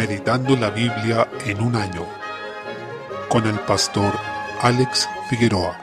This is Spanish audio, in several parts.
Meditando la Biblia en un año con el pastor Alex Figueroa.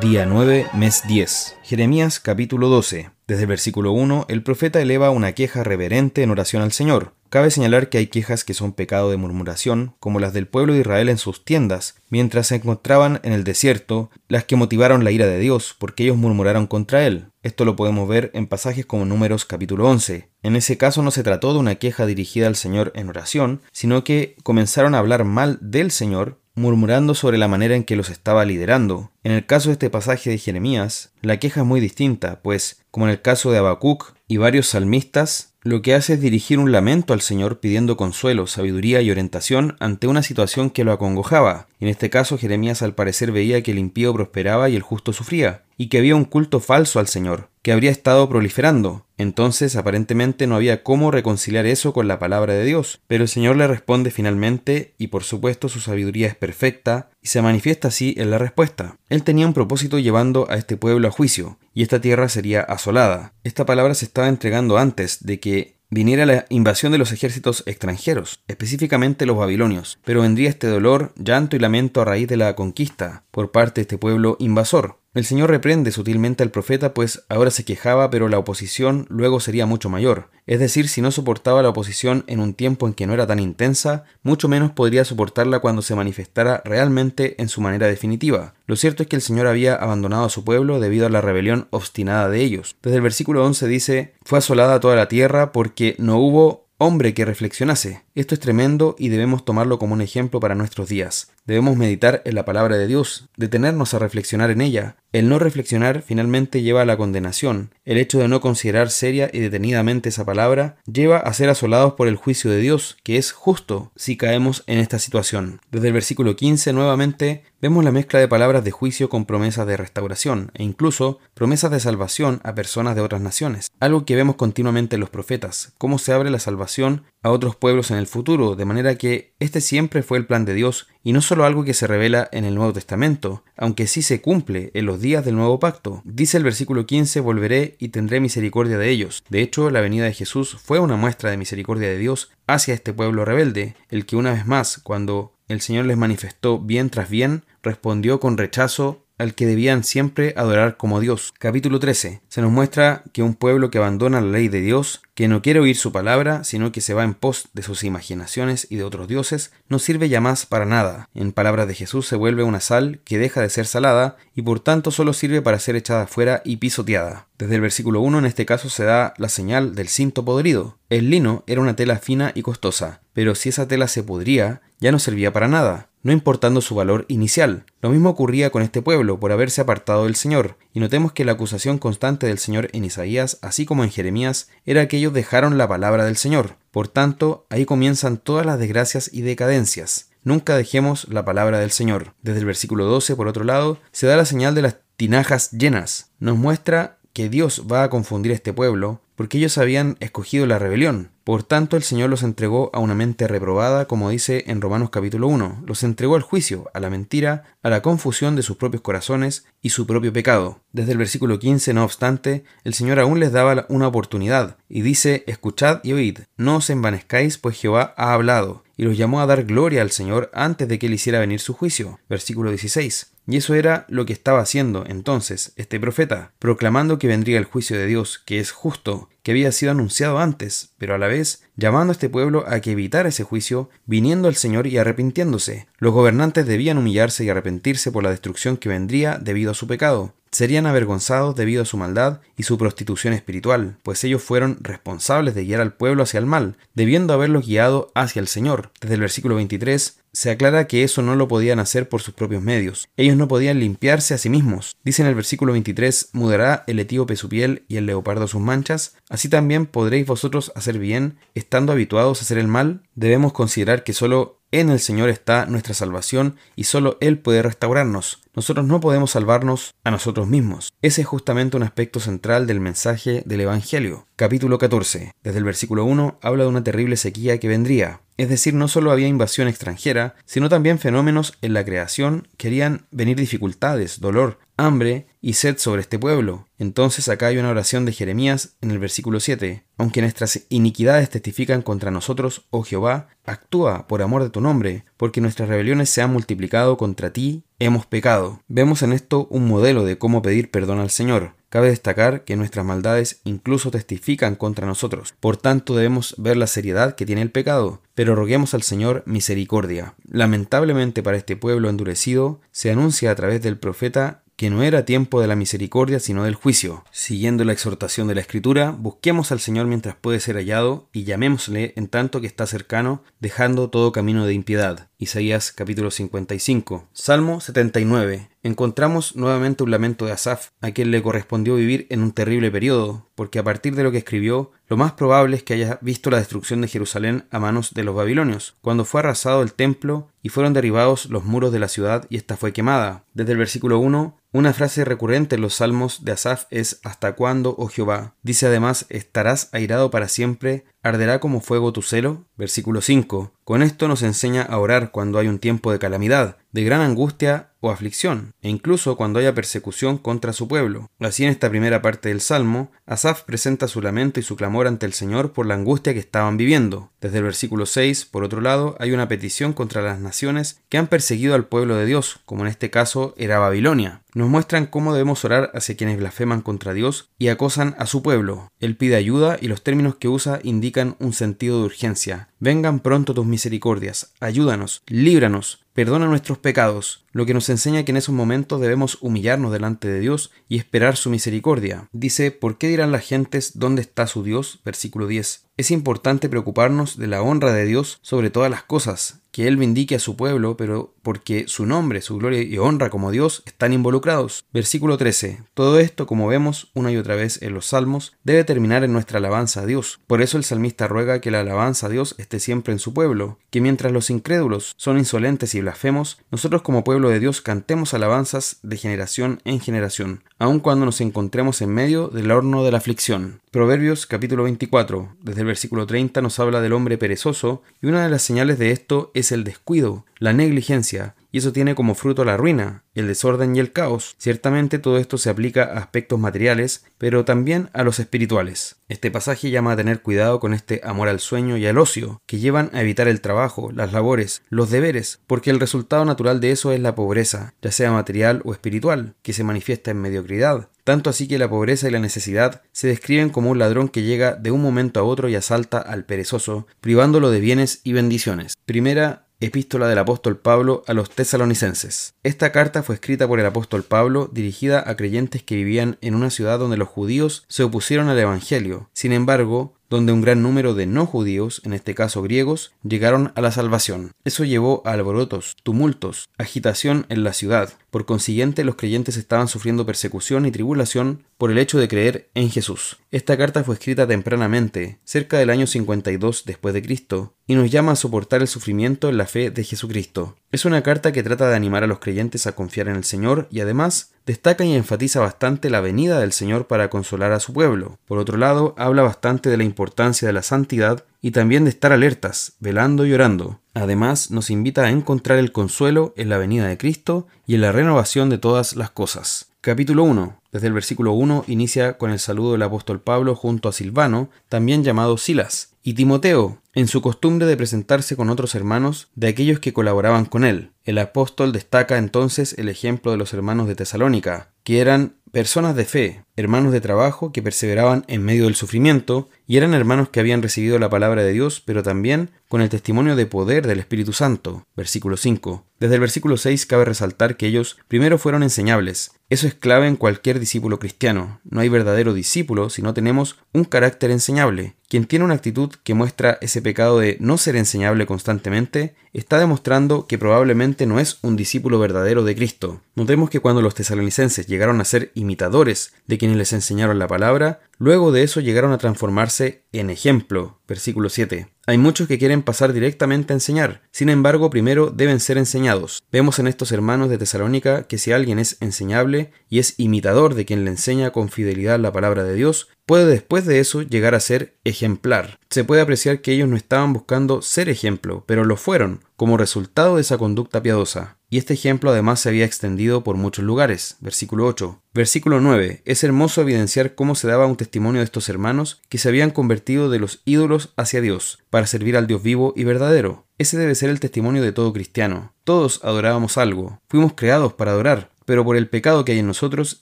Día 9, mes 10. Jeremías capítulo 12. Desde el versículo 1, el profeta eleva una queja reverente en oración al Señor. Cabe señalar que hay quejas que son pecado de murmuración, como las del pueblo de Israel en sus tiendas, mientras se encontraban en el desierto, las que motivaron la ira de Dios, porque ellos murmuraron contra él. Esto lo podemos ver en pasajes como Números capítulo 11. En ese caso no se trató de una queja dirigida al Señor en oración, sino que comenzaron a hablar mal del Señor murmurando sobre la manera en que los estaba liderando. En el caso de este pasaje de Jeremías, la queja es muy distinta, pues, como en el caso de Habacuc y varios salmistas, lo que hace es dirigir un lamento al Señor pidiendo consuelo, sabiduría y orientación ante una situación que lo acongojaba. En este caso, Jeremías al parecer veía que el impío prosperaba y el justo sufría, y que había un culto falso al Señor, que habría estado proliferando. Entonces, aparentemente no había cómo reconciliar eso con la palabra de Dios, pero el Señor le responde finalmente, y por supuesto su sabiduría es perfecta, y se manifiesta así en la respuesta. Él tenía un propósito llevando a este pueblo a juicio, y esta tierra sería asolada. Esta palabra se estaba entregando antes de que viniera la invasión de los ejércitos extranjeros, específicamente los babilonios, pero vendría este dolor, llanto y lamento a raíz de la conquista por parte de este pueblo invasor. El Señor reprende sutilmente al profeta, pues ahora se quejaba, pero la oposición luego sería mucho mayor. Es decir, si no soportaba la oposición en un tiempo en que no era tan intensa, mucho menos podría soportarla cuando se manifestara realmente en su manera definitiva. Lo cierto es que el Señor había abandonado a su pueblo debido a la rebelión obstinada de ellos. Desde el versículo 11 dice, fue asolada toda la tierra porque no hubo hombre que reflexionase. Esto es tremendo y debemos tomarlo como un ejemplo para nuestros días. Debemos meditar en la palabra de Dios, detenernos a reflexionar en ella. El no reflexionar finalmente lleva a la condenación. El hecho de no considerar seria y detenidamente esa palabra lleva a ser asolados por el juicio de Dios, que es justo si caemos en esta situación. Desde el versículo 15 nuevamente vemos la mezcla de palabras de juicio con promesas de restauración e incluso promesas de salvación a personas de otras naciones. Algo que vemos continuamente en los profetas, cómo se abre la salvación a otros pueblos en el futuro, de manera que este siempre fue el plan de Dios y no solo algo que se revela en el Nuevo Testamento, aunque sí se cumple en los días del nuevo pacto. Dice el versículo 15, volveré y tendré misericordia de ellos. De hecho, la venida de Jesús fue una muestra de misericordia de Dios hacia este pueblo rebelde, el que una vez más, cuando el Señor les manifestó bien tras bien, respondió con rechazo al que debían siempre adorar como Dios. Capítulo 13. Se nos muestra que un pueblo que abandona la ley de Dios, que no quiere oír su palabra, sino que se va en pos de sus imaginaciones y de otros dioses, no sirve ya más para nada. En palabras de Jesús se vuelve una sal que deja de ser salada y por tanto solo sirve para ser echada fuera y pisoteada. Desde el versículo 1 en este caso se da la señal del cinto podrido. El lino era una tela fina y costosa, pero si esa tela se pudría, ya no servía para nada no importando su valor inicial. Lo mismo ocurría con este pueblo por haberse apartado del Señor, y notemos que la acusación constante del Señor en Isaías, así como en Jeremías, era que ellos dejaron la palabra del Señor. Por tanto, ahí comienzan todas las desgracias y decadencias. Nunca dejemos la palabra del Señor. Desde el versículo 12, por otro lado, se da la señal de las tinajas llenas. Nos muestra que Dios va a confundir a este pueblo, porque ellos habían escogido la rebelión. Por tanto, el Señor los entregó a una mente reprobada, como dice en Romanos capítulo 1. Los entregó al juicio, a la mentira, a la confusión de sus propios corazones y su propio pecado. Desde el versículo 15, no obstante, el Señor aún les daba una oportunidad, y dice, Escuchad y oíd, no os envanezcáis, pues Jehová ha hablado, y los llamó a dar gloria al Señor antes de que él hiciera venir su juicio. Versículo 16. Y eso era lo que estaba haciendo entonces este profeta, proclamando que vendría el juicio de Dios, que es justo, que había sido anunciado antes, pero a la vez llamando a este pueblo a que evitara ese juicio, viniendo al Señor y arrepintiéndose. Los gobernantes debían humillarse y arrepentirse por la destrucción que vendría debido a su pecado serían avergonzados debido a su maldad y su prostitución espiritual, pues ellos fueron responsables de guiar al pueblo hacia el mal, debiendo haberlos guiado hacia el Señor. Desde el versículo 23 se aclara que eso no lo podían hacer por sus propios medios. Ellos no podían limpiarse a sí mismos. Dice en el versículo 23, mudará el etíope su piel y el leopardo sus manchas. Así también podréis vosotros hacer bien, estando habituados a hacer el mal. Debemos considerar que solo en el Señor está nuestra salvación y solo Él puede restaurarnos. Nosotros no podemos salvarnos a nosotros mismos. Ese es justamente un aspecto central del mensaje del Evangelio. Capítulo 14. Desde el versículo 1 habla de una terrible sequía que vendría. Es decir, no solo había invasión extranjera, sino también fenómenos en la creación, querían venir dificultades, dolor, hambre y sed sobre este pueblo. Entonces acá hay una oración de Jeremías en el versículo 7. Aunque nuestras iniquidades testifican contra nosotros, oh Jehová, actúa por amor de tu nombre, porque nuestras rebeliones se han multiplicado contra ti, hemos pecado. Vemos en esto un modelo de cómo pedir perdón al Señor. Cabe destacar que nuestras maldades incluso testifican contra nosotros, por tanto debemos ver la seriedad que tiene el pecado, pero roguemos al Señor misericordia. Lamentablemente para este pueblo endurecido, se anuncia a través del profeta que no era tiempo de la misericordia, sino del juicio. Siguiendo la exhortación de la Escritura, busquemos al Señor mientras puede ser hallado y llamémosle en tanto que está cercano, dejando todo camino de impiedad. Isaías capítulo 55. Salmo 79. Encontramos nuevamente un lamento de Asaf, a quien le correspondió vivir en un terrible periodo, porque a partir de lo que escribió, lo más probable es que haya visto la destrucción de Jerusalén a manos de los babilonios, cuando fue arrasado el templo y fueron derribados los muros de la ciudad y ésta fue quemada. Desde el versículo 1, una frase recurrente en los salmos de Asaf es ¿Hasta cuándo, oh Jehová? Dice además, ¿estarás airado para siempre? ¿Arderá como fuego tu celo? Versículo 5. Con esto nos enseña a orar cuando hay un tiempo de calamidad, de gran angustia o aflicción, e incluso cuando haya persecución contra su pueblo. Así en esta primera parte del Salmo, Asaf presenta su lamento y su clamor ante el Señor por la angustia que estaban viviendo. Desde el versículo 6, por otro lado, hay una petición contra las naciones que han perseguido al pueblo de Dios, como en este caso era Babilonia. Nos muestran cómo debemos orar hacia quienes blasfeman contra Dios y acosan a su pueblo. Él pide ayuda y los términos que usa indican un sentido de urgencia. Vengan pronto tus misericordias, ayúdanos, líbranos, perdona nuestros pecados, lo que nos enseña que en esos momentos debemos humillarnos delante de Dios y esperar su misericordia. Dice, ¿por qué dirán las gentes dónde está su Dios? Versículo 10. Es importante preocuparnos de la honra de Dios sobre todas las cosas, que Él vindique a su pueblo, pero porque su nombre, su gloria y honra como Dios están involucrados. Versículo 13. Todo esto, como vemos una y otra vez en los salmos, debe terminar en nuestra alabanza a Dios. Por eso el salmista ruega que la alabanza a Dios esté siempre en su pueblo, que mientras los incrédulos son insolentes y blasfemos, nosotros como pueblo de Dios cantemos alabanzas de generación en generación, aun cuando nos encontremos en medio del horno de la aflicción. Proverbios capítulo 24, desde el versículo 30 nos habla del hombre perezoso, y una de las señales de esto es el descuido, la negligencia, y eso tiene como fruto la ruina, el desorden y el caos. Ciertamente todo esto se aplica a aspectos materiales, pero también a los espirituales. Este pasaje llama a tener cuidado con este amor al sueño y al ocio, que llevan a evitar el trabajo, las labores, los deberes, porque el resultado natural de eso es la pobreza, ya sea material o espiritual, que se manifiesta en mediocridad, tanto así que la pobreza y la necesidad se describen como un ladrón que llega de un momento a otro y asalta al perezoso, privándolo de bienes y bendiciones. Primera Epístola del apóstol Pablo a los tesalonicenses. Esta carta fue escrita por el apóstol Pablo dirigida a creyentes que vivían en una ciudad donde los judíos se opusieron al Evangelio. Sin embargo, donde un gran número de no judíos, en este caso griegos, llegaron a la salvación. Eso llevó a alborotos, tumultos, agitación en la ciudad. Por consiguiente, los creyentes estaban sufriendo persecución y tribulación por el hecho de creer en Jesús. Esta carta fue escrita tempranamente, cerca del año 52 después de Cristo, y nos llama a soportar el sufrimiento en la fe de Jesucristo. Es una carta que trata de animar a los creyentes a confiar en el Señor y además destaca y enfatiza bastante la venida del Señor para consolar a su pueblo. Por otro lado, habla bastante de la importancia de la santidad y también de estar alertas, velando y orando. Además, nos invita a encontrar el consuelo en la venida de Cristo y en la renovación de todas las cosas. Capítulo 1. Desde el versículo 1 inicia con el saludo del apóstol Pablo junto a Silvano, también llamado Silas, y Timoteo, en su costumbre de presentarse con otros hermanos de aquellos que colaboraban con él. El apóstol destaca entonces el ejemplo de los hermanos de Tesalónica, que eran personas de fe, hermanos de trabajo que perseveraban en medio del sufrimiento, y eran hermanos que habían recibido la palabra de Dios, pero también con el testimonio de poder del Espíritu Santo. Versículo 5. Desde el versículo 6 cabe resaltar que ellos primero fueron enseñables. Eso es clave en cualquier discípulo cristiano. No hay verdadero discípulo si no tenemos un carácter enseñable. Quien tiene una actitud que muestra ese pecado de no ser enseñable constantemente, está demostrando que probablemente no es un discípulo verdadero de Cristo. Notemos que cuando los tesalonicenses llegaron a ser imitadores de quienes les enseñaron la palabra, luego de eso llegaron a transformarse en ejemplo. Versículo 7. Hay muchos que quieren pasar directamente a enseñar, sin embargo primero deben ser enseñados. Vemos en estos hermanos de Tesalónica que si alguien es enseñable y es imitador de quien le enseña con fidelidad la palabra de Dios, puede después de eso llegar a ser ejemplar. Se puede apreciar que ellos no estaban buscando ser ejemplo, pero lo fueron, como resultado de esa conducta piadosa. Y este ejemplo además se había extendido por muchos lugares. Versículo 8. Versículo 9. Es hermoso evidenciar cómo se daba un testimonio de estos hermanos que se habían convertido de los ídolos hacia Dios, para servir al Dios vivo y verdadero. Ese debe ser el testimonio de todo cristiano. Todos adorábamos algo. Fuimos creados para adorar, pero por el pecado que hay en nosotros,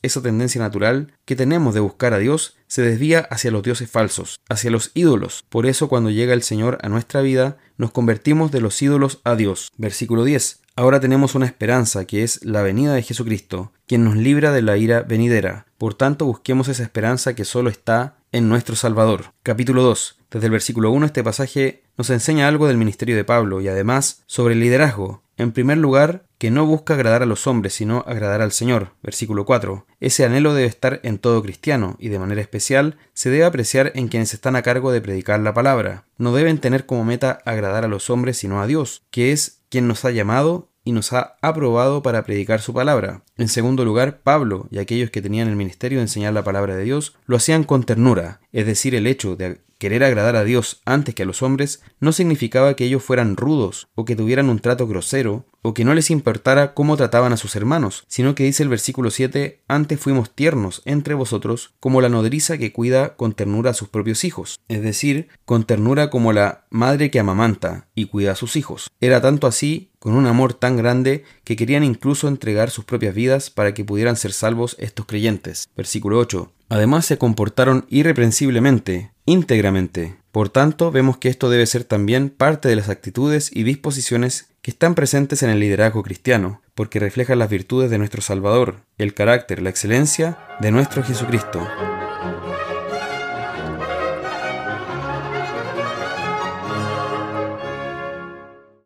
esa tendencia natural que tenemos de buscar a Dios se desvía hacia los dioses falsos, hacia los ídolos. Por eso cuando llega el Señor a nuestra vida, nos convertimos de los ídolos a Dios. Versículo 10. Ahora tenemos una esperanza que es la venida de Jesucristo, quien nos libra de la ira venidera. Por tanto, busquemos esa esperanza que solo está en nuestro Salvador. Capítulo 2. Desde el versículo 1 este pasaje nos enseña algo del ministerio de Pablo y además sobre el liderazgo. En primer lugar, que no busca agradar a los hombres, sino agradar al Señor. Versículo 4. Ese anhelo debe estar en todo cristiano y de manera especial se debe apreciar en quienes están a cargo de predicar la palabra. No deben tener como meta agradar a los hombres, sino a Dios, que es quien nos ha llamado y nos ha aprobado para predicar su palabra. En segundo lugar, Pablo y aquellos que tenían el ministerio de enseñar la palabra de Dios lo hacían con ternura, es decir, el hecho de querer agradar a Dios antes que a los hombres no significaba que ellos fueran rudos o que tuvieran un trato grosero o que no les importara cómo trataban a sus hermanos, sino que dice el versículo 7, antes fuimos tiernos entre vosotros como la nodriza que cuida con ternura a sus propios hijos, es decir, con ternura como la madre que amamanta y cuida a sus hijos. Era tanto así, con un amor tan grande, que querían incluso entregar sus propias para que pudieran ser salvos estos creyentes. Versículo 8. Además se comportaron irreprensiblemente, íntegramente. Por tanto, vemos que esto debe ser también parte de las actitudes y disposiciones que están presentes en el liderazgo cristiano, porque reflejan las virtudes de nuestro Salvador, el carácter, la excelencia de nuestro Jesucristo.